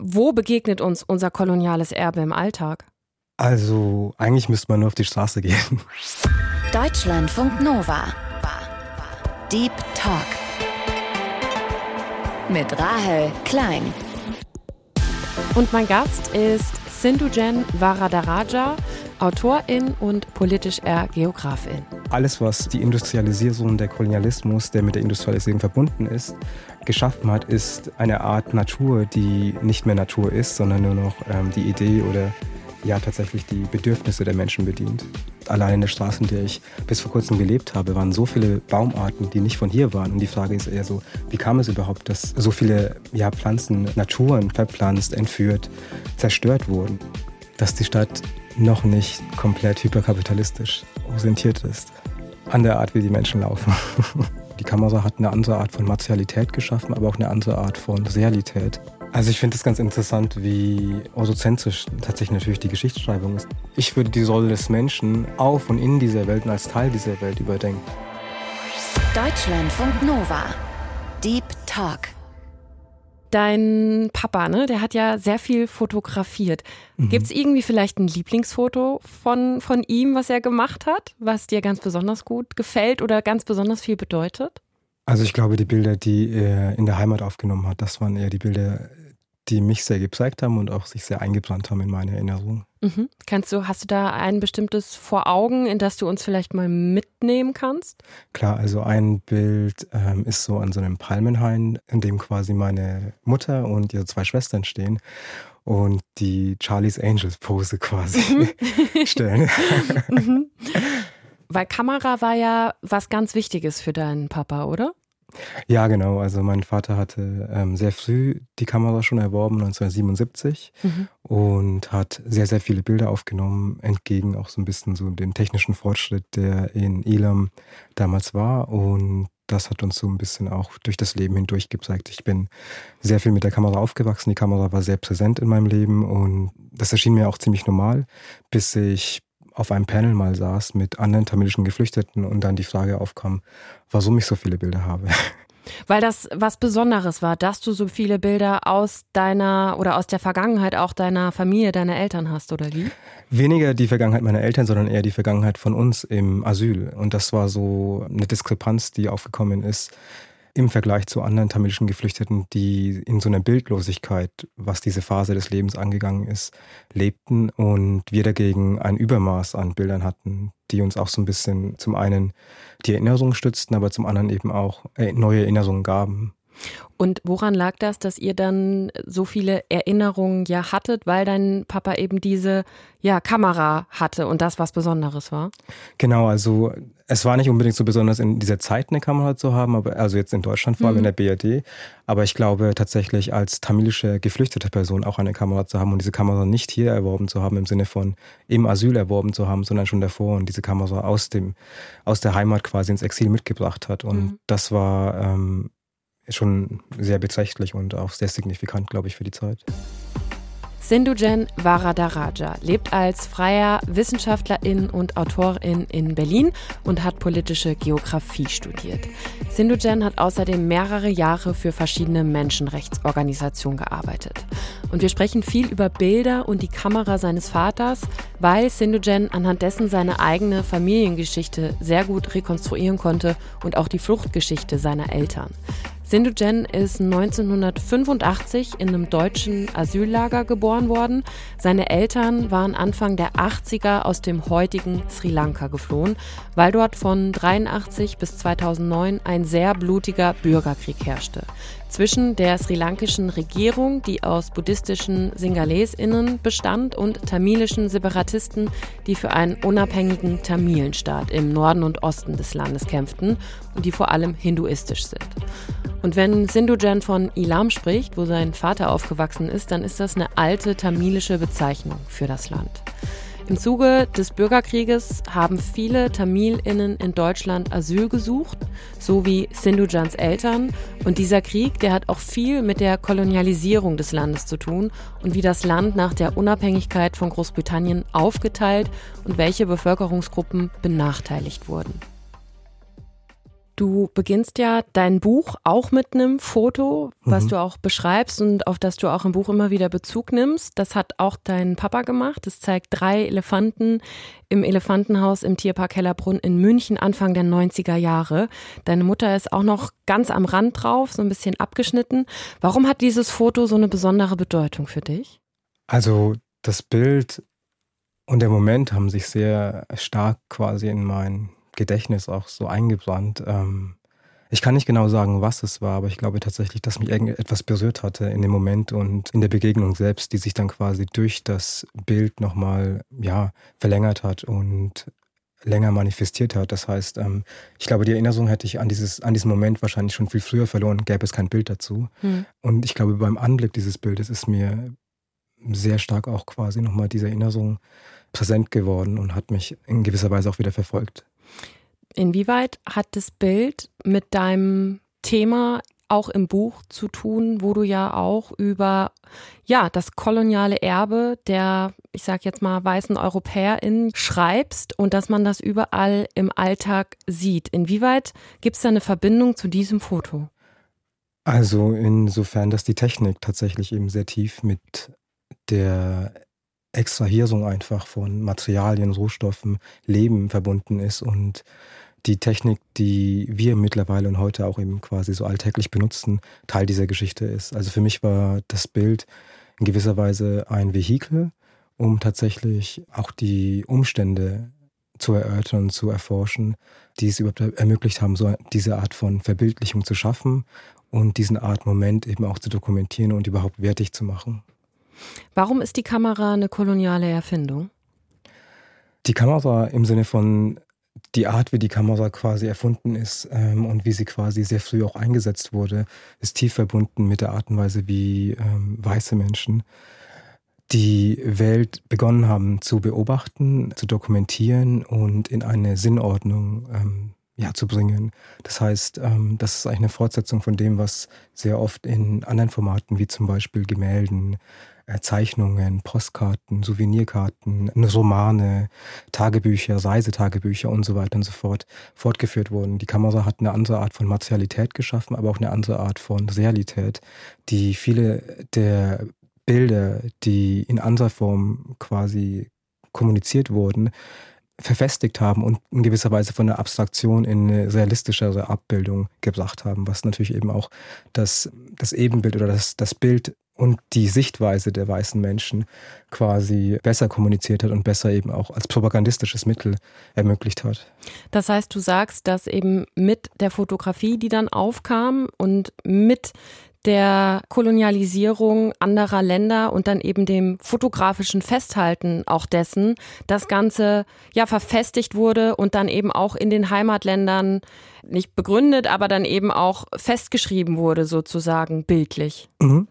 Wo begegnet uns unser koloniales Erbe im Alltag? Also eigentlich müsste man nur auf die Straße gehen. Deutschlandfunk Nova. Deep Talk. Mit Rahel Klein. Und mein Gast ist Sindhujen Varadaraja, Autorin und politisch-Geografin. Geografin. Alles, was die Industrialisierung, der Kolonialismus, der mit der Industrialisierung verbunden ist, geschaffen hat, ist eine Art Natur, die nicht mehr Natur ist, sondern nur noch ähm, die Idee oder ja tatsächlich die Bedürfnisse der Menschen bedient. Allein in der Straße, in der ich bis vor kurzem gelebt habe, waren so viele Baumarten, die nicht von hier waren. Und die Frage ist eher so, wie kam es überhaupt, dass so viele ja, Pflanzen, Naturen verpflanzt, entführt, zerstört wurden? Dass die Stadt noch nicht komplett hyperkapitalistisch orientiert ist. An der Art, wie die Menschen laufen. Die Kamera hat eine andere Art von Materialität geschaffen, aber auch eine andere Art von Realität. Also ich finde es ganz interessant, wie orthozentrisch tatsächlich natürlich die Geschichtsschreibung ist. Ich würde die Rolle des Menschen auf und in dieser Welt und als Teil dieser Welt überdenken. Deutschlandfunk Nova. Deep Talk. Dein Papa, ne, der hat ja sehr viel fotografiert. Mhm. Gibt es irgendwie vielleicht ein Lieblingsfoto von, von ihm, was er gemacht hat, was dir ganz besonders gut gefällt oder ganz besonders viel bedeutet? Also ich glaube, die Bilder, die er in der Heimat aufgenommen hat, das waren eher die Bilder, die mich sehr geprägt haben und auch sich sehr eingebrannt haben in meine Erinnerung. Mhm. Kannst du, hast du da ein bestimmtes vor Augen, in das du uns vielleicht mal mitnehmen kannst? Klar, also ein Bild ähm, ist so an so einem Palmenhain, in dem quasi meine Mutter und ihre zwei Schwestern stehen und die Charlie's Angels Pose quasi mhm. stellen. mhm. Weil Kamera war ja was ganz Wichtiges für deinen Papa, oder? Ja, genau. Also mein Vater hatte ähm, sehr früh die Kamera schon erworben, 1977, mhm. und hat sehr, sehr viele Bilder aufgenommen, entgegen auch so ein bisschen so dem technischen Fortschritt, der in Elam damals war. Und das hat uns so ein bisschen auch durch das Leben hindurch gezeigt. Ich bin sehr viel mit der Kamera aufgewachsen. Die Kamera war sehr präsent in meinem Leben und das erschien mir auch ziemlich normal, bis ich auf einem Panel mal saß mit anderen tamilischen Geflüchteten und dann die Frage aufkam, warum ich so viele Bilder habe. Weil das was Besonderes war, dass du so viele Bilder aus deiner oder aus der Vergangenheit auch deiner Familie, deiner Eltern hast, oder wie? Weniger die Vergangenheit meiner Eltern, sondern eher die Vergangenheit von uns im Asyl. Und das war so eine Diskrepanz, die aufgekommen ist im Vergleich zu anderen tamilischen Geflüchteten, die in so einer Bildlosigkeit, was diese Phase des Lebens angegangen ist, lebten und wir dagegen ein Übermaß an Bildern hatten, die uns auch so ein bisschen zum einen die Erinnerungen stützten, aber zum anderen eben auch äh, neue Erinnerungen gaben. Und woran lag das, dass ihr dann so viele Erinnerungen ja hattet, weil dein Papa eben diese ja, Kamera hatte und das was Besonderes war? Genau, also es war nicht unbedingt so besonders in dieser Zeit eine Kamera zu haben, aber also jetzt in Deutschland vor allem mhm. in der BRD. Aber ich glaube tatsächlich als tamilische geflüchtete Person auch eine Kamera zu haben und diese Kamera nicht hier erworben zu haben im Sinne von im Asyl erworben zu haben, sondern schon davor und diese Kamera aus dem aus der Heimat quasi ins Exil mitgebracht hat. Und mhm. das war ähm, schon sehr beträchtlich und auch sehr signifikant, glaube ich, für die Zeit. Sindhujen Varadaraja lebt als freier Wissenschaftlerin und Autorin in Berlin und hat politische Geografie studiert. Sindhujen hat außerdem mehrere Jahre für verschiedene Menschenrechtsorganisationen gearbeitet. Und wir sprechen viel über Bilder und die Kamera seines Vaters, weil Sindhujen anhand dessen seine eigene Familiengeschichte sehr gut rekonstruieren konnte und auch die Fluchtgeschichte seiner Eltern. Sindhujen ist 1985 in einem deutschen Asyllager geboren worden. Seine Eltern waren Anfang der 80er aus dem heutigen Sri Lanka geflohen, weil dort von 83 bis 2009 ein sehr blutiger Bürgerkrieg herrschte zwischen der sri lankischen Regierung, die aus buddhistischen Singalesinnen bestand, und tamilischen Separatisten, die für einen unabhängigen Tamilenstaat im Norden und Osten des Landes kämpften die vor allem hinduistisch sind. Und wenn Sindhujan von Ilam spricht, wo sein Vater aufgewachsen ist, dann ist das eine alte tamilische Bezeichnung für das Land. Im Zuge des Bürgerkrieges haben viele Tamilinnen in Deutschland Asyl gesucht, so wie Sindhujans Eltern. Und dieser Krieg, der hat auch viel mit der Kolonialisierung des Landes zu tun und wie das Land nach der Unabhängigkeit von Großbritannien aufgeteilt und welche Bevölkerungsgruppen benachteiligt wurden. Du beginnst ja dein Buch auch mit einem Foto, was Mhm. du auch beschreibst und auf das du auch im Buch immer wieder Bezug nimmst. Das hat auch dein Papa gemacht. Das zeigt drei Elefanten im Elefantenhaus im Tierpark Hellerbrunn in München Anfang der 90er Jahre. Deine Mutter ist auch noch ganz am Rand drauf, so ein bisschen abgeschnitten. Warum hat dieses Foto so eine besondere Bedeutung für dich? Also das Bild und der Moment haben sich sehr stark quasi in mein Gedächtnis auch so eingebrannt. Ähm, ich kann nicht genau sagen, was es war, aber ich glaube tatsächlich, dass mich irgendetwas berührt hatte in dem Moment und in der Begegnung selbst, die sich dann quasi durch das Bild nochmal ja, verlängert hat und länger manifestiert hat. Das heißt, ähm, ich glaube, die Erinnerung hätte ich an, dieses, an diesen Moment wahrscheinlich schon viel früher verloren, gäbe es kein Bild dazu. Hm. Und ich glaube, beim Anblick dieses Bildes ist mir sehr stark auch quasi nochmal diese Erinnerung präsent geworden und hat mich in gewisser Weise auch wieder verfolgt. Inwieweit hat das Bild mit deinem Thema auch im Buch zu tun, wo du ja auch über ja, das koloniale Erbe der, ich sag jetzt mal, weißen EuropäerInnen schreibst und dass man das überall im Alltag sieht. Inwieweit gibt es da eine Verbindung zu diesem Foto? Also insofern, dass die Technik tatsächlich eben sehr tief mit der Extrahierung einfach von Materialien, Rohstoffen, Leben verbunden ist und die Technik, die wir mittlerweile und heute auch eben quasi so alltäglich benutzen, Teil dieser Geschichte ist. Also für mich war das Bild in gewisser Weise ein Vehikel, um tatsächlich auch die Umstände zu erörtern zu erforschen, die es überhaupt ermöglicht haben, so diese Art von Verbildlichung zu schaffen und diesen Art Moment eben auch zu dokumentieren und überhaupt wertig zu machen. Warum ist die Kamera eine koloniale Erfindung? Die Kamera im Sinne von die Art, wie die Kamera quasi erfunden ist ähm, und wie sie quasi sehr früh auch eingesetzt wurde, ist tief verbunden mit der Art und Weise, wie ähm, weiße Menschen die Welt begonnen haben zu beobachten, zu dokumentieren und in eine Sinnordnung ähm, ja, zu bringen. Das heißt, ähm, das ist eigentlich eine Fortsetzung von dem, was sehr oft in anderen Formaten wie zum Beispiel Gemälden, Zeichnungen, Postkarten, Souvenirkarten, Romane, Tagebücher, Reisetagebücher und so weiter und so fort fortgeführt wurden. Die Kamera hat eine andere Art von Materialität geschaffen, aber auch eine andere Art von Realität, die viele der Bilder, die in anderer Form quasi kommuniziert wurden, verfestigt haben und in gewisser Weise von der Abstraktion in eine realistischere Abbildung gebracht haben, was natürlich eben auch das, das Ebenbild oder das, das Bild und die Sichtweise der weißen Menschen quasi besser kommuniziert hat und besser eben auch als propagandistisches Mittel ermöglicht hat. Das heißt, du sagst, dass eben mit der Fotografie, die dann aufkam und mit der Kolonialisierung anderer Länder und dann eben dem fotografischen Festhalten auch dessen, das Ganze ja verfestigt wurde und dann eben auch in den Heimatländern nicht begründet, aber dann eben auch festgeschrieben wurde, sozusagen bildlich.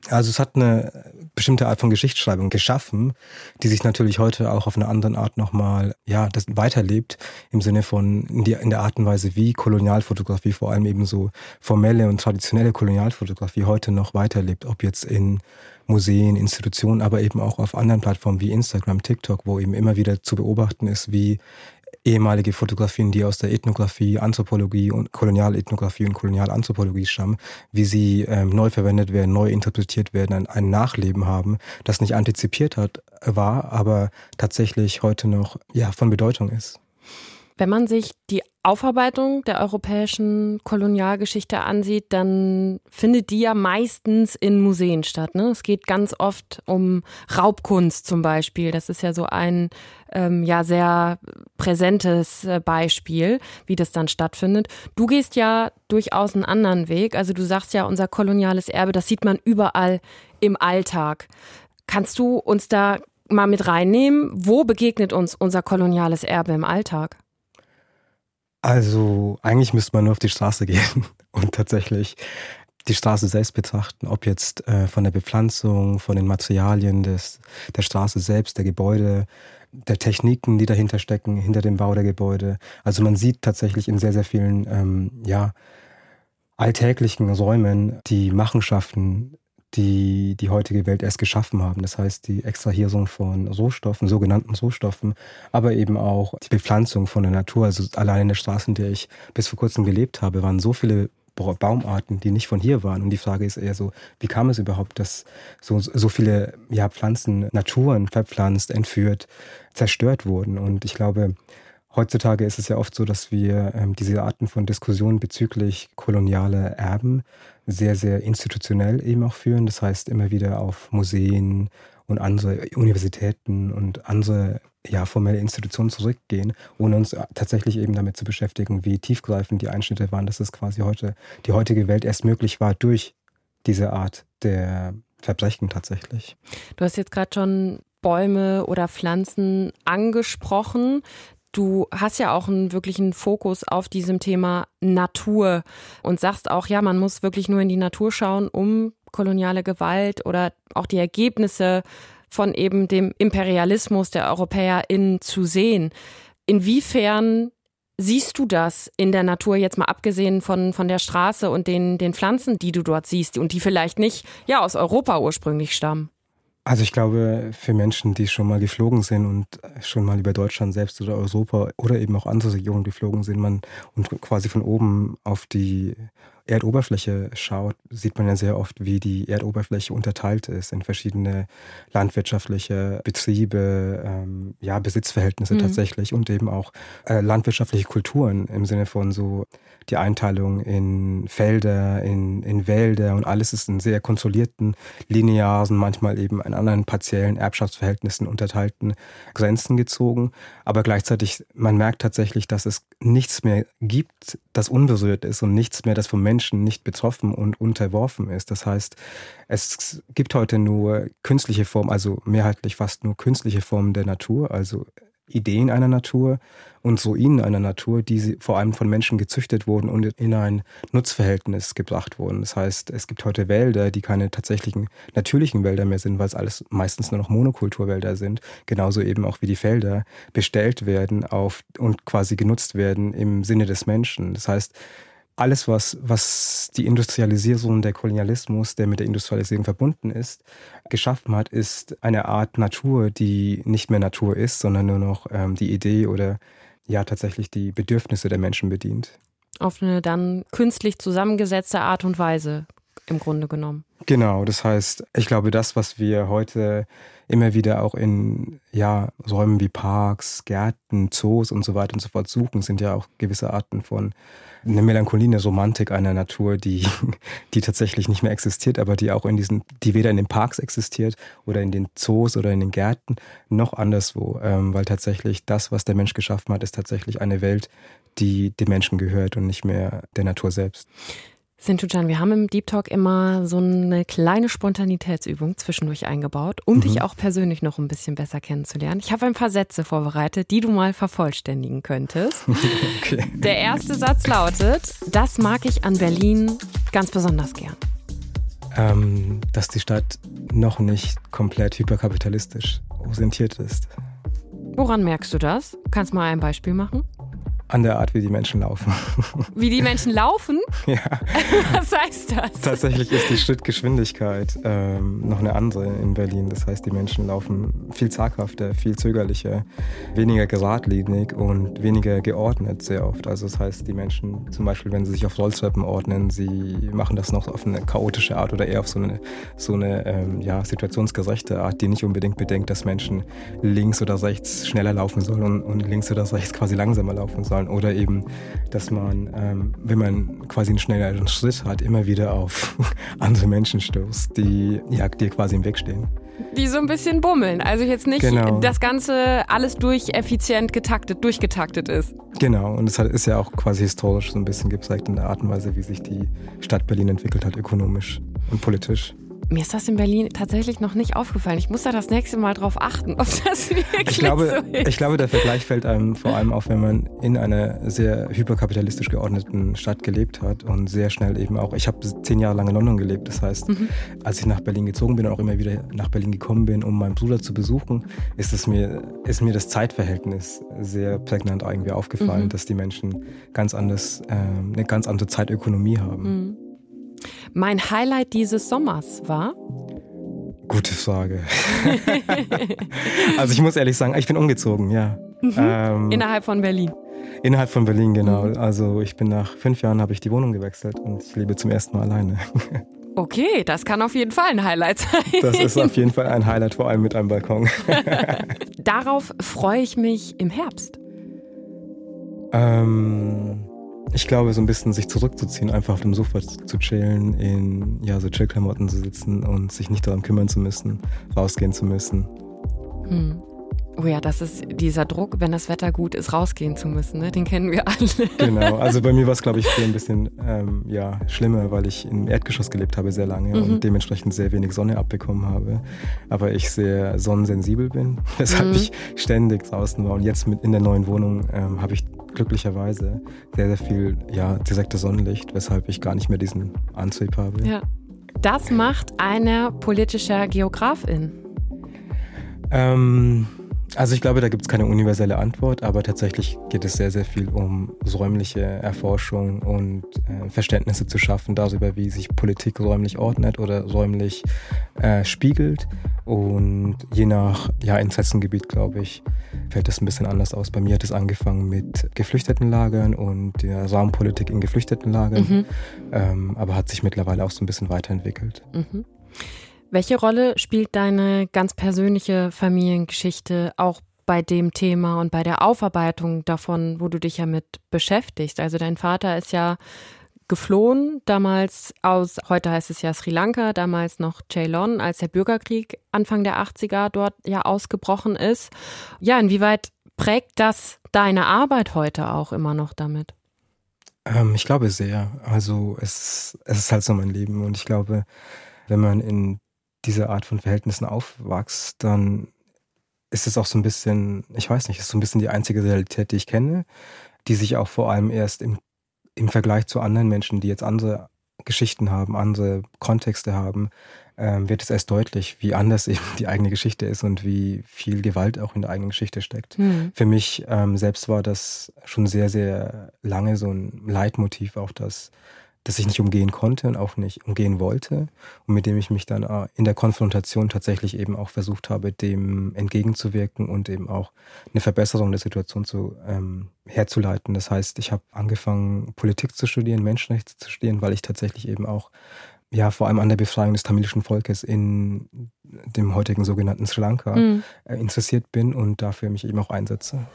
Also es hat eine bestimmte Art von Geschichtsschreibung geschaffen, die sich natürlich heute auch auf eine andere Art nochmal, ja, das weiterlebt, im Sinne von in, die, in der Art und Weise, wie Kolonialfotografie, vor allem eben so formelle und traditionelle Kolonialfotografie heute noch weiterlebt, ob jetzt in Museen, Institutionen, aber eben auch auf anderen Plattformen wie Instagram, TikTok, wo eben immer wieder zu beobachten ist, wie ehemalige Fotografien, die aus der Ethnographie, Anthropologie und Kolonialethnographie und Kolonialanthropologie stammen, wie sie ähm, neu verwendet werden, neu interpretiert werden, ein, ein Nachleben haben, das nicht antizipiert hat, war, aber tatsächlich heute noch ja von Bedeutung ist. Wenn man sich die Aufarbeitung der europäischen Kolonialgeschichte ansieht, dann findet die ja meistens in Museen statt. Ne? Es geht ganz oft um Raubkunst zum Beispiel. Das ist ja so ein ähm, ja sehr präsentes äh, Beispiel, wie das dann stattfindet. Du gehst ja durchaus einen anderen Weg. Also du sagst ja, unser koloniales Erbe, das sieht man überall im Alltag. Kannst du uns da mal mit reinnehmen? Wo begegnet uns unser koloniales Erbe im Alltag? Also eigentlich müsste man nur auf die Straße gehen und tatsächlich die Straße selbst betrachten, ob jetzt äh, von der Bepflanzung, von den Materialien des, der Straße selbst, der Gebäude, der Techniken, die dahinter stecken, hinter dem Bau der Gebäude. Also man sieht tatsächlich in sehr, sehr vielen ähm, ja, alltäglichen Räumen die Machenschaften die die heutige Welt erst geschaffen haben. Das heißt, die Extrahierung von Rohstoffen, sogenannten Rohstoffen, aber eben auch die Bepflanzung von der Natur. Also allein in der Straße, in der ich bis vor kurzem gelebt habe, waren so viele Baumarten, die nicht von hier waren. Und die Frage ist eher so, wie kam es überhaupt, dass so, so viele ja, Pflanzen, Naturen verpflanzt, entführt, zerstört wurden? Und ich glaube, heutzutage ist es ja oft so, dass wir ähm, diese Arten von Diskussionen bezüglich kolonialer Erben sehr, sehr institutionell eben auch führen. Das heißt, immer wieder auf Museen und andere Universitäten und andere ja, formelle Institutionen zurückgehen, ohne uns tatsächlich eben damit zu beschäftigen, wie tiefgreifend die Einschnitte waren, dass es quasi heute die heutige Welt erst möglich war durch diese Art der Verbrechen tatsächlich. Du hast jetzt gerade schon Bäume oder Pflanzen angesprochen. Du hast ja auch einen wirklichen Fokus auf diesem Thema Natur und sagst auch, ja, man muss wirklich nur in die Natur schauen, um koloniale Gewalt oder auch die Ergebnisse von eben dem Imperialismus der EuropäerInnen zu sehen. Inwiefern siehst du das in der Natur, jetzt mal abgesehen von, von der Straße und den, den Pflanzen, die du dort siehst und die vielleicht nicht ja, aus Europa ursprünglich stammen? Also ich glaube, für Menschen, die schon mal geflogen sind und schon mal über Deutschland selbst oder Europa oder eben auch andere Regionen geflogen sind, man und quasi von oben auf die Erdoberfläche schaut, sieht man ja sehr oft, wie die Erdoberfläche unterteilt ist in verschiedene landwirtschaftliche Betriebe, ähm, ja, Besitzverhältnisse mhm. tatsächlich und eben auch äh, landwirtschaftliche Kulturen im Sinne von so die Einteilung in Felder, in, in Wälder und alles ist in sehr kontrollierten, linearen, manchmal eben in anderen partiellen Erbschaftsverhältnissen unterteilten Grenzen gezogen. Aber gleichzeitig, man merkt tatsächlich, dass es nichts mehr gibt, das unberührt ist und nichts mehr, das vom Menschen nicht betroffen und unterworfen ist. Das heißt, es gibt heute nur künstliche Formen, also mehrheitlich fast nur künstliche Formen der Natur, also Ideen einer Natur und Ruinen einer Natur, die vor allem von Menschen gezüchtet wurden und in ein Nutzverhältnis gebracht wurden. Das heißt, es gibt heute Wälder, die keine tatsächlichen natürlichen Wälder mehr sind, weil es alles meistens nur noch Monokulturwälder sind. Genauso eben auch wie die Felder bestellt werden auf und quasi genutzt werden im Sinne des Menschen. Das heißt, alles, was, was die Industrialisierung, der Kolonialismus, der mit der Industrialisierung verbunden ist, geschaffen hat, ist eine Art Natur, die nicht mehr Natur ist, sondern nur noch ähm, die Idee oder ja tatsächlich die Bedürfnisse der Menschen bedient. Auf eine dann künstlich zusammengesetzte Art und Weise im Grunde genommen. Genau, das heißt, ich glaube, das, was wir heute immer wieder auch in ja, Räumen wie Parks, Gärten, Zoos und so weiter und so fort suchen, sind ja auch gewisse Arten von eine Melancholie, eine Romantik einer Natur, die, die tatsächlich nicht mehr existiert, aber die auch in diesen, die weder in den Parks existiert oder in den Zoos oder in den Gärten, noch anderswo. Ähm, weil tatsächlich das, was der Mensch geschaffen hat, ist tatsächlich eine Welt, die dem Menschen gehört und nicht mehr der Natur selbst. Sintujan, wir haben im Deep Talk immer so eine kleine Spontanitätsübung zwischendurch eingebaut, um mhm. dich auch persönlich noch ein bisschen besser kennenzulernen. Ich habe ein paar Sätze vorbereitet, die du mal vervollständigen könntest. okay. Der erste Satz lautet, das mag ich an Berlin ganz besonders gern. Ähm, dass die Stadt noch nicht komplett hyperkapitalistisch orientiert ist. Woran merkst du das? Kannst du mal ein Beispiel machen? An der Art, wie die Menschen laufen. Wie die Menschen laufen? ja. Was heißt das? Tatsächlich ist die Schrittgeschwindigkeit ähm, noch eine andere in Berlin. Das heißt, die Menschen laufen viel zaghafter, viel zögerlicher, weniger geradlinig und weniger geordnet sehr oft. Also das heißt, die Menschen, zum Beispiel, wenn sie sich auf Rolltreppen ordnen, sie machen das noch auf eine chaotische Art oder eher auf so eine, so eine ähm, ja, situationsgerechte Art, die nicht unbedingt bedenkt, dass Menschen links oder rechts schneller laufen sollen und, und links oder rechts quasi langsamer laufen sollen sollen. Oder eben, dass man, ähm, wenn man quasi einen schnelleren Schritt hat, immer wieder auf andere Menschen stößt, die ja, dir quasi im Weg stehen. Die so ein bisschen bummeln. Also jetzt nicht genau. das Ganze alles durch effizient getaktet, durchgetaktet ist. Genau, und es ist ja auch quasi historisch so ein bisschen gezeigt in der Art und Weise, wie sich die Stadt Berlin entwickelt hat, ökonomisch und politisch. Mir ist das in Berlin tatsächlich noch nicht aufgefallen. Ich muss da das nächste Mal drauf achten, ob das wirklich ich glaube, so ist. Ich glaube, der Vergleich fällt einem vor allem auf, wenn man in einer sehr hyperkapitalistisch geordneten Stadt gelebt hat und sehr schnell eben auch. Ich habe zehn Jahre lang in London gelebt. Das heißt, mhm. als ich nach Berlin gezogen bin und auch immer wieder nach Berlin gekommen bin, um meinen Bruder zu besuchen, ist es mir, ist mir das Zeitverhältnis sehr prägnant irgendwie aufgefallen, mhm. dass die Menschen ganz anders, äh, eine ganz andere Zeitökonomie haben. Mhm. Mein Highlight dieses Sommers war? Gute Frage. also ich muss ehrlich sagen, ich bin umgezogen, ja. Mhm. Ähm, innerhalb von Berlin. Innerhalb von Berlin, genau. Mhm. Also ich bin nach fünf Jahren habe ich die Wohnung gewechselt und ich lebe zum ersten Mal alleine. Okay, das kann auf jeden Fall ein Highlight sein. Das ist auf jeden Fall ein Highlight, vor allem mit einem Balkon. Darauf freue ich mich im Herbst. Ähm, ich glaube, so ein bisschen sich zurückzuziehen, einfach auf dem Sofa zu chillen, in ja, so Chillklamotten zu sitzen und sich nicht darum kümmern zu müssen, rausgehen zu müssen. Hm. Oh ja, das ist dieser Druck, wenn das Wetter gut ist, rausgehen zu müssen. Ne? Den kennen wir alle. Genau, also bei mir war es, glaube ich, ein bisschen ähm, ja, schlimmer, weil ich im Erdgeschoss gelebt habe sehr lange mhm. und dementsprechend sehr wenig Sonne abbekommen habe. Aber ich sehr sonnensensibel bin, weshalb mhm. ich ständig draußen war. Und jetzt mit in der neuen Wohnung ähm, habe ich glücklicherweise sehr, sehr viel ja, direktes Sonnenlicht, weshalb ich gar nicht mehr diesen Antrieb habe. Ja. Das macht eine politischer Geografin. Ähm, also ich glaube, da gibt es keine universelle Antwort, aber tatsächlich geht es sehr, sehr viel um räumliche Erforschung und äh, Verständnisse zu schaffen darüber, wie sich Politik räumlich ordnet oder räumlich äh, spiegelt. Und je nach ja, Interessengebiet, glaube ich, fällt das ein bisschen anders aus. Bei mir hat es angefangen mit Geflüchtetenlagern und der Raumpolitik in Geflüchtetenlagern, mhm. ähm, aber hat sich mittlerweile auch so ein bisschen weiterentwickelt. Mhm. Welche Rolle spielt deine ganz persönliche Familiengeschichte auch bei dem Thema und bei der Aufarbeitung davon, wo du dich ja mit beschäftigst? Also dein Vater ist ja geflohen, damals aus, heute heißt es ja Sri Lanka, damals noch Ceylon, als der Bürgerkrieg Anfang der 80er dort ja ausgebrochen ist. Ja, inwieweit prägt das deine Arbeit heute auch immer noch damit? Ähm, ich glaube sehr. Also es, es ist halt so mein Leben und ich glaube, wenn man in dieser Art von Verhältnissen aufwachst, dann ist es auch so ein bisschen, ich weiß nicht, ist so ein bisschen die einzige Realität, die ich kenne, die sich auch vor allem erst im, im Vergleich zu anderen Menschen, die jetzt andere Geschichten haben, andere Kontexte haben, ähm, wird es erst deutlich, wie anders eben die eigene Geschichte ist und wie viel Gewalt auch in der eigenen Geschichte steckt. Mhm. Für mich ähm, selbst war das schon sehr, sehr lange so ein Leitmotiv, auch das das ich nicht umgehen konnte und auch nicht umgehen wollte und mit dem ich mich dann äh, in der Konfrontation tatsächlich eben auch versucht habe, dem entgegenzuwirken und eben auch eine Verbesserung der Situation zu, ähm, herzuleiten. Das heißt, ich habe angefangen, Politik zu studieren, Menschenrechte zu studieren, weil ich tatsächlich eben auch ja, vor allem an der Befreiung des tamilischen Volkes in dem heutigen sogenannten Sri Lanka mhm. äh, interessiert bin und dafür mich eben auch einsetze.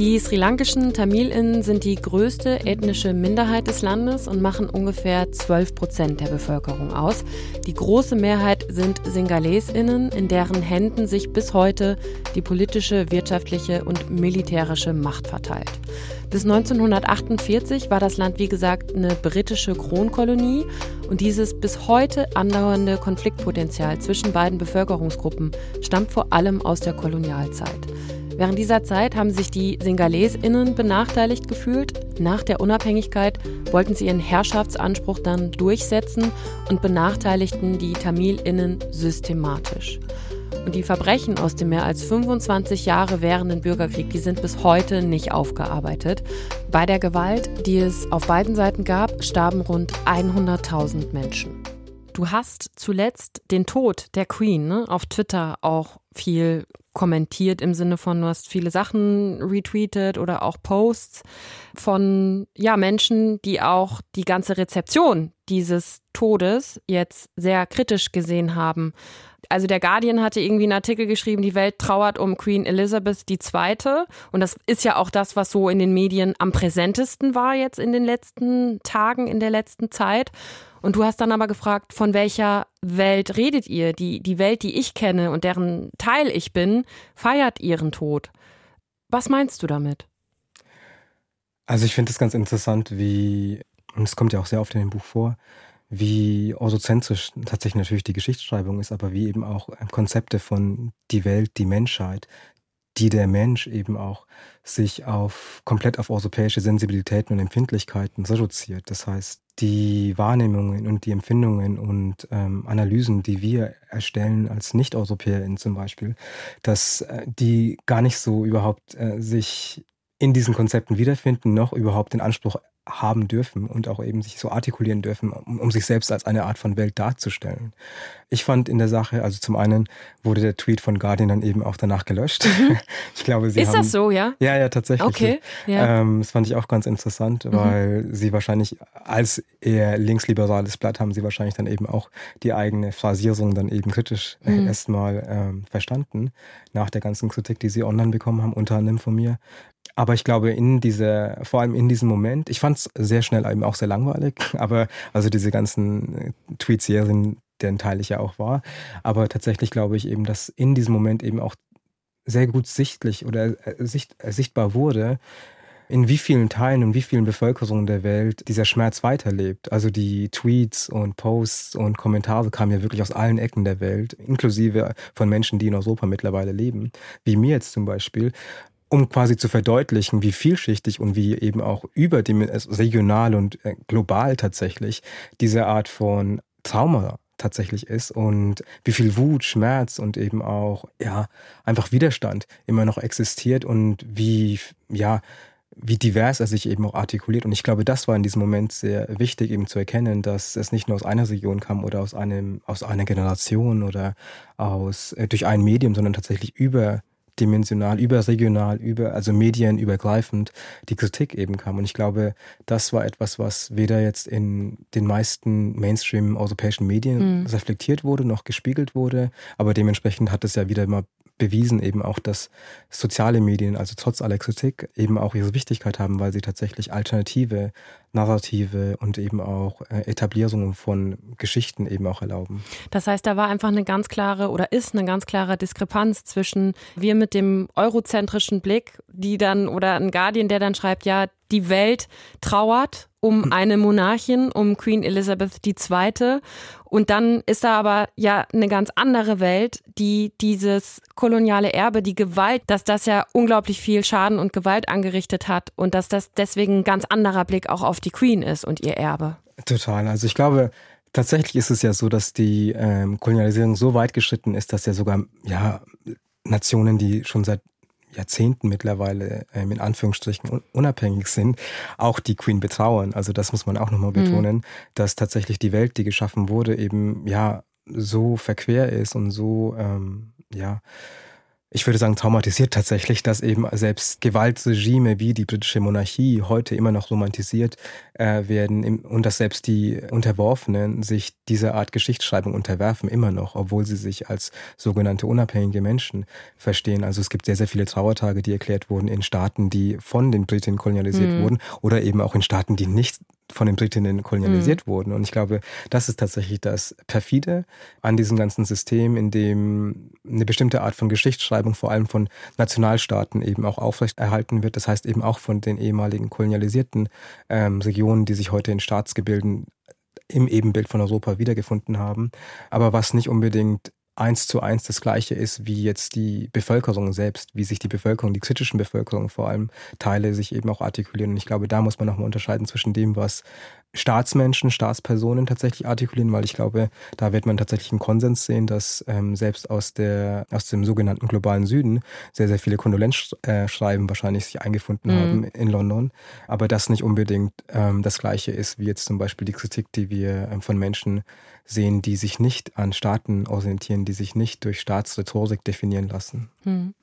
Die sri lankischen Tamilinnen sind die größte ethnische Minderheit des Landes und machen ungefähr 12 Prozent der Bevölkerung aus. Die große Mehrheit sind Singalesinnen, in deren Händen sich bis heute die politische, wirtschaftliche und militärische Macht verteilt. Bis 1948 war das Land, wie gesagt, eine britische Kronkolonie und dieses bis heute andauernde Konfliktpotenzial zwischen beiden Bevölkerungsgruppen stammt vor allem aus der Kolonialzeit. Während dieser Zeit haben sich die SingalesInnen benachteiligt gefühlt. Nach der Unabhängigkeit wollten sie ihren Herrschaftsanspruch dann durchsetzen und benachteiligten die TamilInnen systematisch. Und die Verbrechen aus dem mehr als 25 Jahre währenden Bürgerkrieg, die sind bis heute nicht aufgearbeitet. Bei der Gewalt, die es auf beiden Seiten gab, starben rund 100.000 Menschen. Du hast zuletzt den Tod der Queen ne, auf Twitter auch viel kommentiert im Sinne von, du hast viele Sachen retweetet oder auch Posts von ja, Menschen, die auch die ganze Rezeption dieses Todes jetzt sehr kritisch gesehen haben. Also der Guardian hatte irgendwie einen Artikel geschrieben, die Welt trauert um Queen Elizabeth II. Und das ist ja auch das, was so in den Medien am präsentesten war jetzt in den letzten Tagen, in der letzten Zeit. Und du hast dann aber gefragt, von welcher Welt redet ihr? Die, die Welt, die ich kenne und deren Teil ich bin, feiert ihren Tod. Was meinst du damit? Also ich finde es ganz interessant, wie, und es kommt ja auch sehr oft in dem Buch vor, wie orthozentrisch tatsächlich natürlich die Geschichtsschreibung ist, aber wie eben auch Konzepte von die Welt, die Menschheit, die der Mensch eben auch sich auf komplett auf europäische Sensibilitäten und Empfindlichkeiten reduziert. Das heißt, die Wahrnehmungen und die Empfindungen und ähm, Analysen, die wir erstellen als Nicht-EuropäerInnen zum Beispiel, dass äh, die gar nicht so überhaupt äh, sich in diesen Konzepten wiederfinden, noch überhaupt den Anspruch haben dürfen und auch eben sich so artikulieren dürfen, um, um, sich selbst als eine Art von Welt darzustellen. Ich fand in der Sache, also zum einen wurde der Tweet von Guardian dann eben auch danach gelöscht. Mhm. Ich glaube, sie Ist haben, das so, ja? Ja, ja, tatsächlich. Okay. Ja. Ähm, das fand ich auch ganz interessant, mhm. weil sie wahrscheinlich als eher linksliberales Blatt haben sie wahrscheinlich dann eben auch die eigene Phrasierung dann eben kritisch mhm. erstmal ähm, verstanden, nach der ganzen Kritik, die sie online bekommen haben, unter anderem von mir. Aber ich glaube, in dieser, vor allem in diesem Moment, ich fand es sehr schnell eben auch sehr langweilig, aber also diese ganzen äh, Tweet-Serien, deren Teil ich ja auch war. Aber tatsächlich glaube ich eben, dass in diesem Moment eben auch sehr gut sichtlich oder äh, sicht, äh, sichtbar wurde, in wie vielen Teilen und wie vielen Bevölkerungen der Welt dieser Schmerz weiterlebt. Also die Tweets und Posts und Kommentare kamen ja wirklich aus allen Ecken der Welt, inklusive von Menschen, die in Europa mittlerweile leben, wie mir jetzt zum Beispiel um quasi zu verdeutlichen, wie vielschichtig und wie eben auch überdimensional, regional und äh, global tatsächlich diese Art von Trauma tatsächlich ist und wie viel Wut, Schmerz und eben auch, ja, einfach Widerstand immer noch existiert und wie, ja, wie divers er sich eben auch artikuliert. Und ich glaube, das war in diesem Moment sehr wichtig, eben zu erkennen, dass es nicht nur aus einer Region kam oder aus einem, aus einer Generation oder aus, äh, durch ein Medium, sondern tatsächlich über dimensional, überregional, über, also medienübergreifend die Kritik eben kam. Und ich glaube, das war etwas, was weder jetzt in den meisten Mainstream-europäischen Medien mhm. reflektiert wurde, noch gespiegelt wurde. Aber dementsprechend hat es ja wieder mal bewiesen eben auch, dass soziale Medien, also trotz aller Kritik, eben auch ihre Wichtigkeit haben, weil sie tatsächlich alternative Narrative und eben auch äh, Etablierungen von Geschichten eben auch erlauben. Das heißt, da war einfach eine ganz klare oder ist eine ganz klare Diskrepanz zwischen wir mit dem eurozentrischen Blick, die dann oder ein Guardian, der dann schreibt, ja, die Welt trauert um hm. eine Monarchin, um Queen Elizabeth II. Und dann ist da aber ja eine ganz andere Welt, die dieses koloniale Erbe, die Gewalt, dass das ja unglaublich viel Schaden und Gewalt angerichtet hat und dass das deswegen ein ganz anderer Blick auch auf die Queen ist und ihr Erbe. Total. Also ich glaube, tatsächlich ist es ja so, dass die ähm, Kolonialisierung so weit geschritten ist, dass ja sogar ja Nationen, die schon seit Jahrzehnten mittlerweile ähm, in Anführungsstrichen unabhängig sind, auch die Queen betrauern. Also das muss man auch nochmal mhm. betonen, mhm. dass tatsächlich die Welt, die geschaffen wurde, eben ja so verquer ist und so ähm, ja ich würde sagen, traumatisiert tatsächlich, dass eben selbst Gewaltregime wie die britische Monarchie heute immer noch romantisiert äh, werden und dass selbst die Unterworfenen sich dieser Art Geschichtsschreibung unterwerfen, immer noch, obwohl sie sich als sogenannte unabhängige Menschen verstehen. Also es gibt sehr, sehr viele Trauertage, die erklärt wurden in Staaten, die von den Briten kolonialisiert mhm. wurden oder eben auch in Staaten, die nicht von den Britinnen kolonialisiert mhm. wurden. Und ich glaube, das ist tatsächlich das Perfide an diesem ganzen System, in dem eine bestimmte Art von Geschichtsschreibung vor allem von Nationalstaaten eben auch aufrechterhalten wird. Das heißt eben auch von den ehemaligen kolonialisierten ähm, Regionen, die sich heute in Staatsgebilden im Ebenbild von Europa wiedergefunden haben, aber was nicht unbedingt eins zu eins das gleiche ist wie jetzt die Bevölkerung selbst, wie sich die Bevölkerung, die kritischen Bevölkerung vor allem Teile sich eben auch artikulieren. Und ich glaube, da muss man nochmal unterscheiden zwischen dem, was Staatsmenschen, Staatspersonen tatsächlich artikulieren, weil ich glaube, da wird man tatsächlich einen Konsens sehen, dass ähm, selbst aus der aus dem sogenannten globalen Süden sehr sehr viele Kondolenzschreiben wahrscheinlich sich eingefunden mhm. haben in London, aber das nicht unbedingt ähm, das Gleiche ist wie jetzt zum Beispiel die Kritik, die wir ähm, von Menschen sehen, die sich nicht an Staaten orientieren, die sich nicht durch Staatsrhetorik definieren lassen. Mhm.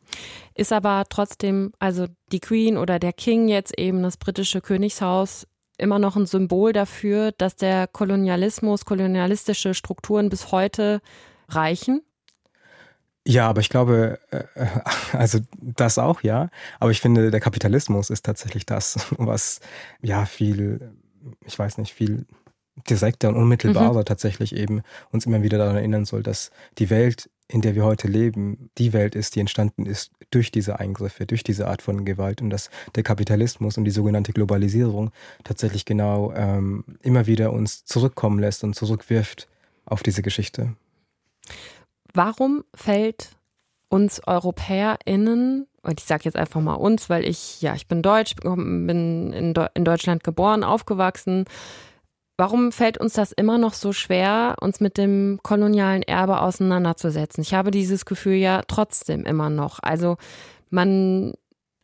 Ist aber trotzdem, also die Queen oder der King jetzt eben das britische Königshaus immer noch ein Symbol dafür, dass der Kolonialismus, kolonialistische Strukturen bis heute reichen? Ja, aber ich glaube, äh, also das auch, ja. Aber ich finde, der Kapitalismus ist tatsächlich das, was ja viel, ich weiß nicht, viel direkter und unmittelbarer mhm. tatsächlich eben uns immer wieder daran erinnern soll, dass die Welt in der wir heute leben, die Welt ist, die entstanden ist durch diese Eingriffe, durch diese Art von Gewalt und dass der Kapitalismus und die sogenannte Globalisierung tatsächlich genau ähm, immer wieder uns zurückkommen lässt und zurückwirft auf diese Geschichte. Warum fällt uns EuropäerInnen, und ich sage jetzt einfach mal uns, weil ich, ja, ich bin deutsch, bin in, in Deutschland geboren, aufgewachsen, Warum fällt uns das immer noch so schwer, uns mit dem kolonialen Erbe auseinanderzusetzen? Ich habe dieses Gefühl ja trotzdem immer noch. Also man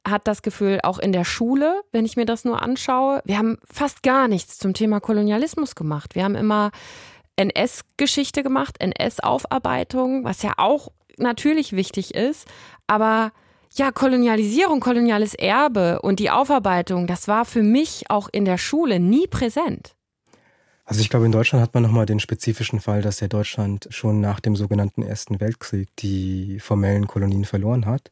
hat das Gefühl, auch in der Schule, wenn ich mir das nur anschaue, wir haben fast gar nichts zum Thema Kolonialismus gemacht. Wir haben immer NS-Geschichte gemacht, NS-Aufarbeitung, was ja auch natürlich wichtig ist, aber ja, Kolonialisierung, koloniales Erbe und die Aufarbeitung, das war für mich auch in der Schule nie präsent. Also ich glaube, in Deutschland hat man nochmal den spezifischen Fall, dass ja Deutschland schon nach dem sogenannten Ersten Weltkrieg die formellen Kolonien verloren hat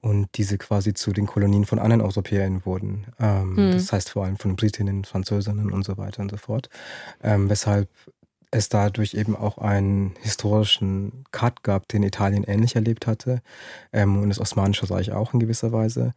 und diese quasi zu den Kolonien von anderen Europäern wurden. Ähm, hm. Das heißt vor allem von Britinnen, Französinnen und so weiter und so fort. Ähm, weshalb es dadurch eben auch einen historischen Cut gab, den Italien ähnlich erlebt hatte ähm, und das Osmanische Reich auch in gewisser Weise.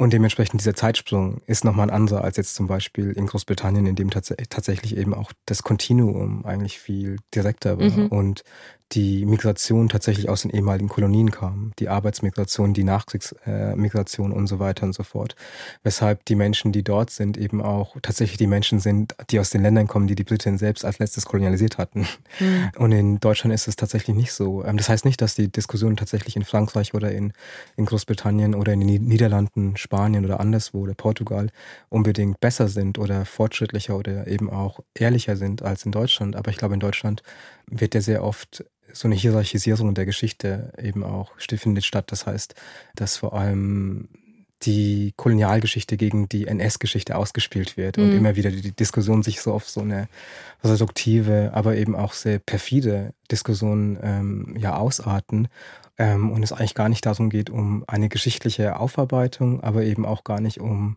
Und dementsprechend dieser Zeitsprung ist nochmal ein anderer als jetzt zum Beispiel in Großbritannien, in dem tats tatsächlich eben auch das Kontinuum eigentlich viel direkter war mhm. und die Migration tatsächlich aus den ehemaligen Kolonien kam, die Arbeitsmigration, die Nachkriegsmigration äh, und so weiter und so fort. Weshalb die Menschen, die dort sind, eben auch tatsächlich die Menschen sind, die aus den Ländern kommen, die die Briten selbst als letztes kolonialisiert hatten. Mhm. Und in Deutschland ist es tatsächlich nicht so. Ähm, das heißt nicht, dass die Diskussionen tatsächlich in Frankreich oder in, in Großbritannien oder in den Niederlanden, Spanien oder anderswo oder Portugal unbedingt besser sind oder fortschrittlicher oder eben auch ehrlicher sind als in Deutschland. Aber ich glaube, in Deutschland wird ja sehr oft so eine Hierarchisierung der Geschichte eben auch findet statt. Das heißt, dass vor allem die Kolonialgeschichte gegen die NS-Geschichte ausgespielt wird mhm. und immer wieder die Diskussion sich so auf so eine reduktive, aber eben auch sehr perfide Diskussion ähm, ja ausarten ähm, und es eigentlich gar nicht darum geht, um eine geschichtliche Aufarbeitung, aber eben auch gar nicht um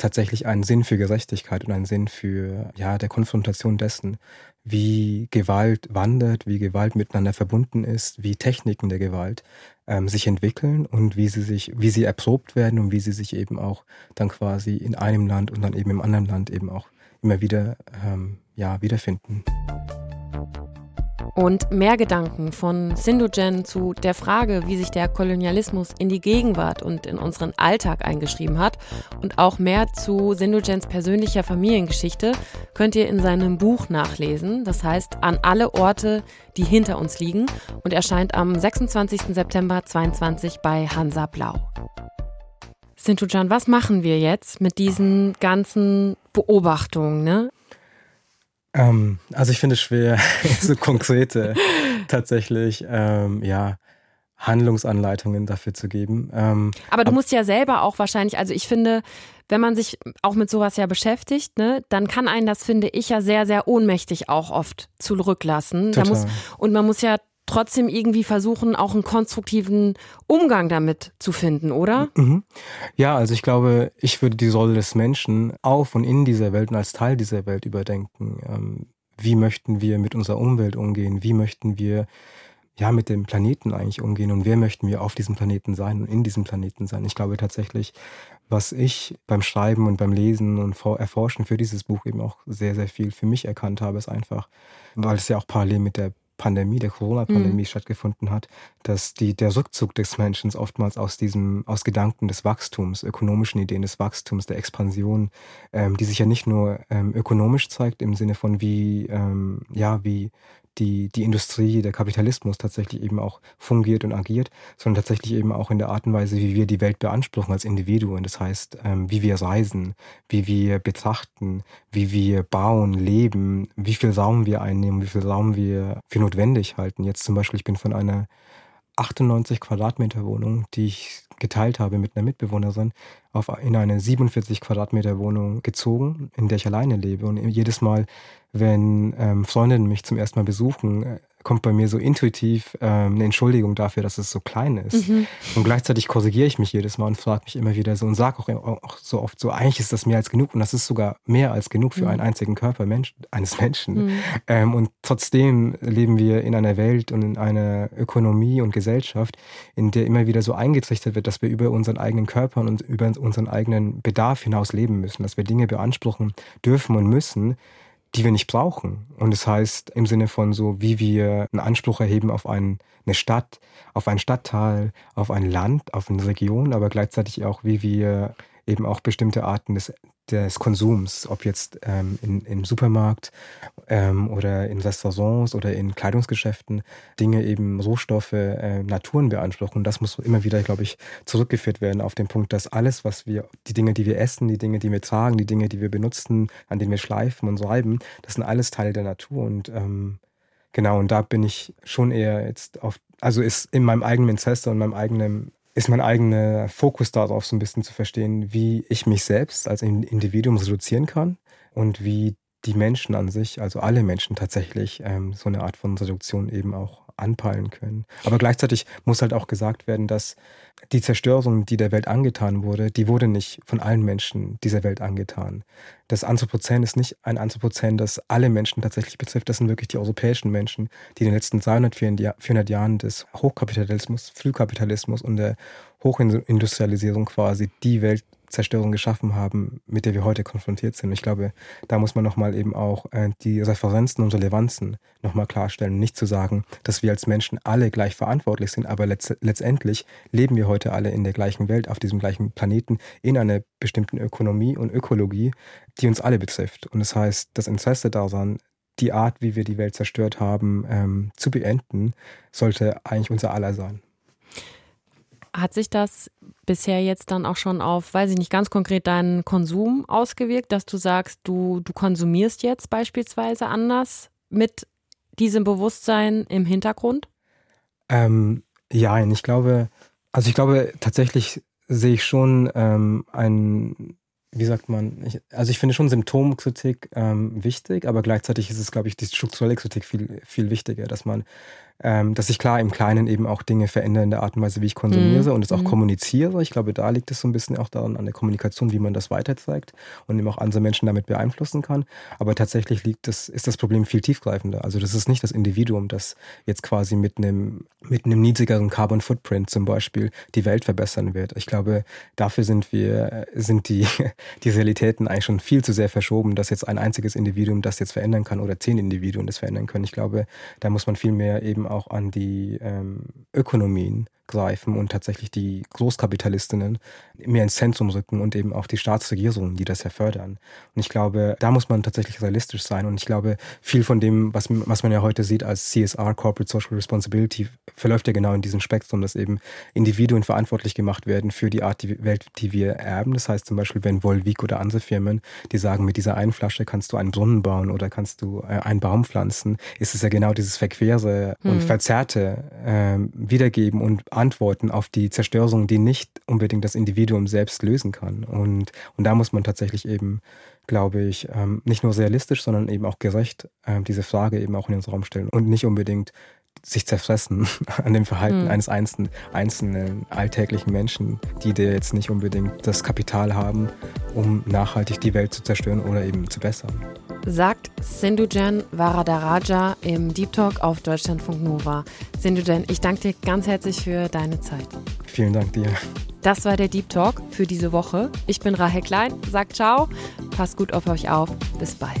tatsächlich einen Sinn für Gerechtigkeit und einen Sinn für ja der Konfrontation dessen, wie Gewalt wandert, wie Gewalt miteinander verbunden ist, wie Techniken der Gewalt ähm, sich entwickeln und wie sie sich, wie sie erprobt werden und wie sie sich eben auch dann quasi in einem Land und dann eben im anderen Land eben auch immer wieder ähm, ja wiederfinden. Und mehr Gedanken von Sindogen zu der Frage, wie sich der Kolonialismus in die Gegenwart und in unseren Alltag eingeschrieben hat und auch mehr zu Sindogens persönlicher Familiengeschichte könnt ihr in seinem Buch nachlesen. Das heißt An alle Orte, die hinter uns liegen und erscheint am 26. September 22 bei Hansa Blau. Sintujan, was machen wir jetzt mit diesen ganzen Beobachtungen? Ne? Ähm, also ich finde es schwer, so konkrete tatsächlich, ähm, ja, Handlungsanleitungen dafür zu geben. Ähm, aber du musst ja selber auch wahrscheinlich, also ich finde, wenn man sich auch mit sowas ja beschäftigt, ne, dann kann einen das, finde ich, ja sehr, sehr ohnmächtig auch oft zurücklassen. Muss, und man muss ja trotzdem irgendwie versuchen, auch einen konstruktiven Umgang damit zu finden, oder? Mhm. Ja, also ich glaube, ich würde die Rolle des Menschen auf und in dieser Welt und als Teil dieser Welt überdenken. Ähm, wie möchten wir mit unserer Umwelt umgehen? Wie möchten wir ja mit dem Planeten eigentlich umgehen und wer möchten wir auf diesem Planeten sein und in diesem Planeten sein? Ich glaube tatsächlich, was ich beim Schreiben und beim Lesen und Erforschen für dieses Buch eben auch sehr, sehr viel für mich erkannt habe, ist einfach, weil es ja auch parallel mit der Pandemie, der Corona-Pandemie mhm. stattgefunden hat, dass die, der Rückzug des Menschen oftmals aus diesem, aus Gedanken des Wachstums, ökonomischen Ideen des Wachstums, der Expansion, ähm, die sich ja nicht nur ähm, ökonomisch zeigt im Sinne von wie, ähm, ja, wie die, die Industrie, der Kapitalismus tatsächlich eben auch fungiert und agiert, sondern tatsächlich eben auch in der Art und Weise, wie wir die Welt beanspruchen als Individuen. Das heißt, ähm, wie wir reisen, wie wir betrachten, wie wir bauen, leben, wie viel Raum wir einnehmen, wie viel Raum wir für notwendig halten. Jetzt zum Beispiel, ich bin von einer 98 Quadratmeter Wohnung, die ich geteilt habe mit einer Mitbewohnerin, auf, in eine 47 Quadratmeter Wohnung gezogen, in der ich alleine lebe. Und jedes Mal, wenn ähm, Freundinnen mich zum ersten Mal besuchen, äh, kommt bei mir so intuitiv ähm, eine Entschuldigung dafür, dass es so klein ist. Mhm. Und gleichzeitig korrigiere ich mich jedes Mal und frage mich immer wieder so und sage auch, auch, so oft so, eigentlich ist das mehr als genug und das ist sogar mehr als genug für mhm. einen einzigen Körper Mensch, eines Menschen. Mhm. Ähm, und trotzdem leben wir in einer Welt und in einer Ökonomie und Gesellschaft, in der immer wieder so eingetrichtert wird, dass wir über unseren eigenen Körpern und über unseren eigenen Bedarf hinaus leben müssen, dass wir Dinge beanspruchen dürfen und müssen, die wir nicht brauchen. Und das heißt im Sinne von so, wie wir einen Anspruch erheben auf ein, eine Stadt, auf einen Stadtteil, auf ein Land, auf eine Region, aber gleichzeitig auch, wie wir eben auch bestimmte Arten des, des Konsums, ob jetzt ähm, in, im Supermarkt ähm, oder in Restaurants oder in Kleidungsgeschäften, Dinge eben Rohstoffe, äh, Naturen beanspruchen. Das muss immer wieder, glaube ich, zurückgeführt werden auf den Punkt, dass alles, was wir, die Dinge, die wir essen, die Dinge, die wir tragen, die Dinge, die wir benutzen, an denen wir schleifen und reiben, das sind alles Teile der Natur. Und ähm, genau, und da bin ich schon eher jetzt auf, also ist in meinem eigenen Interesse und meinem eigenen ist mein eigener Fokus darauf, so ein bisschen zu verstehen, wie ich mich selbst als Individuum reduzieren kann und wie die Menschen an sich, also alle Menschen tatsächlich, ähm, so eine Art von Reduktion eben auch anpeilen können. Aber gleichzeitig muss halt auch gesagt werden, dass die Zerstörung, die der Welt angetan wurde, die wurde nicht von allen Menschen dieser Welt angetan. Das Anthropozän ist nicht ein Anthropozän, das alle Menschen tatsächlich betrifft. Das sind wirklich die europäischen Menschen, die in den letzten 300, 400 Jahren des Hochkapitalismus, Frühkapitalismus und der Hochindustrialisierung quasi die Welt Zerstörung geschaffen haben, mit der wir heute konfrontiert sind. Ich glaube, da muss man nochmal eben auch äh, die Referenzen und Relevanzen nochmal klarstellen. Nicht zu sagen, dass wir als Menschen alle gleich verantwortlich sind, aber letzt letztendlich leben wir heute alle in der gleichen Welt, auf diesem gleichen Planeten, in einer bestimmten Ökonomie und Ökologie, die uns alle betrifft. Und das heißt, das Interesse daran, die Art, wie wir die Welt zerstört haben, ähm, zu beenden, sollte eigentlich unser aller sein. Hat sich das bisher jetzt dann auch schon auf, weiß ich nicht, ganz konkret deinen Konsum ausgewirkt, dass du sagst, du, du konsumierst jetzt beispielsweise anders mit diesem Bewusstsein im Hintergrund? Ähm, ja, ich glaube, also ich glaube tatsächlich sehe ich schon ähm, ein, wie sagt man, ich, also ich finde schon Symptomkritik ähm, wichtig, aber gleichzeitig ist es, glaube ich, die strukturelle Kritik viel, viel wichtiger, dass man ähm, dass sich klar im Kleinen eben auch Dinge verändern in der Art und Weise, wie ich konsumiere mhm. und es auch mhm. kommuniziere. Ich glaube, da liegt es so ein bisschen auch daran an der Kommunikation, wie man das weiterzeigt und eben auch andere Menschen damit beeinflussen kann. Aber tatsächlich liegt das, ist das Problem viel tiefgreifender. Also das ist nicht das Individuum, das jetzt quasi mit einem, mit einem niedrigeren Carbon Footprint zum Beispiel die Welt verbessern wird. Ich glaube, dafür sind wir, sind die, die Realitäten eigentlich schon viel zu sehr verschoben, dass jetzt ein einziges Individuum das jetzt verändern kann oder zehn Individuen das verändern können. Ich glaube, da muss man viel mehr eben auch an die ähm, Ökonomien greifen und tatsächlich die Großkapitalistinnen mehr ins Zentrum rücken und eben auch die Staatsregierungen, die das ja fördern. Und ich glaube, da muss man tatsächlich realistisch sein. Und ich glaube, viel von dem, was, was man ja heute sieht als CSR, Corporate Social Responsibility, verläuft ja genau in diesem Spektrum, dass eben Individuen verantwortlich gemacht werden für die Art die Welt, die wir erben. Das heißt zum Beispiel, wenn Volvic oder andere Firmen, die sagen, mit dieser einen Flasche kannst du einen Brunnen bauen oder kannst du äh, einen Baum pflanzen, ist es ja genau dieses verquere hm. und verzerrte äh, Wiedergeben und Antworten auf die Zerstörung, die nicht unbedingt das Individuum selbst lösen kann. Und, und da muss man tatsächlich eben, glaube ich, ähm, nicht nur realistisch, sondern eben auch gerecht ähm, diese Frage eben auch in den Raum stellen und nicht unbedingt sich zerfressen an dem Verhalten mhm. eines einzelnen, einzelnen alltäglichen Menschen, die dir jetzt nicht unbedingt das Kapital haben, um nachhaltig die Welt zu zerstören oder eben zu bessern. Sagt Sindhujan Varadaraja im Deep Talk auf Deutschlandfunk Nova. Sindhujan, ich danke dir ganz herzlich für deine Zeit. Vielen Dank dir. Das war der Deep Talk für diese Woche. Ich bin Rahel Klein, sagt ciao, passt gut auf euch auf, bis bald.